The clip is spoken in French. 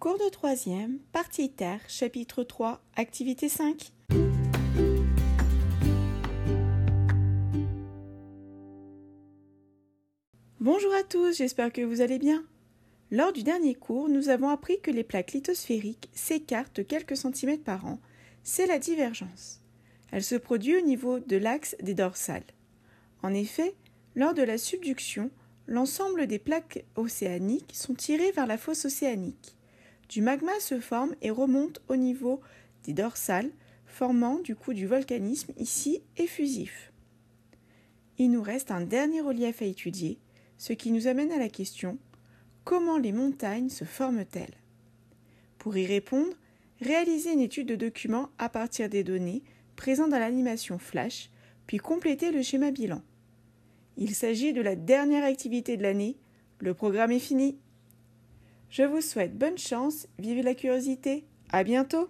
Cours de troisième, partie terre, chapitre 3, activité 5. Bonjour à tous, j'espère que vous allez bien. Lors du dernier cours, nous avons appris que les plaques lithosphériques s'écartent quelques centimètres par an. C'est la divergence. Elle se produit au niveau de l'axe des dorsales. En effet, lors de la subduction, l'ensemble des plaques océaniques sont tirées vers la fosse océanique. Du magma se forme et remonte au niveau des dorsales, formant du coup du volcanisme ici effusif. Il nous reste un dernier relief à étudier, ce qui nous amène à la question comment les montagnes se forment-elles? Pour y répondre, réalisez une étude de document à partir des données présentes dans l'animation Flash, puis complétez le schéma bilan. Il s'agit de la dernière activité de l'année. Le programme est fini. Je vous souhaite bonne chance, vivez la curiosité. À bientôt!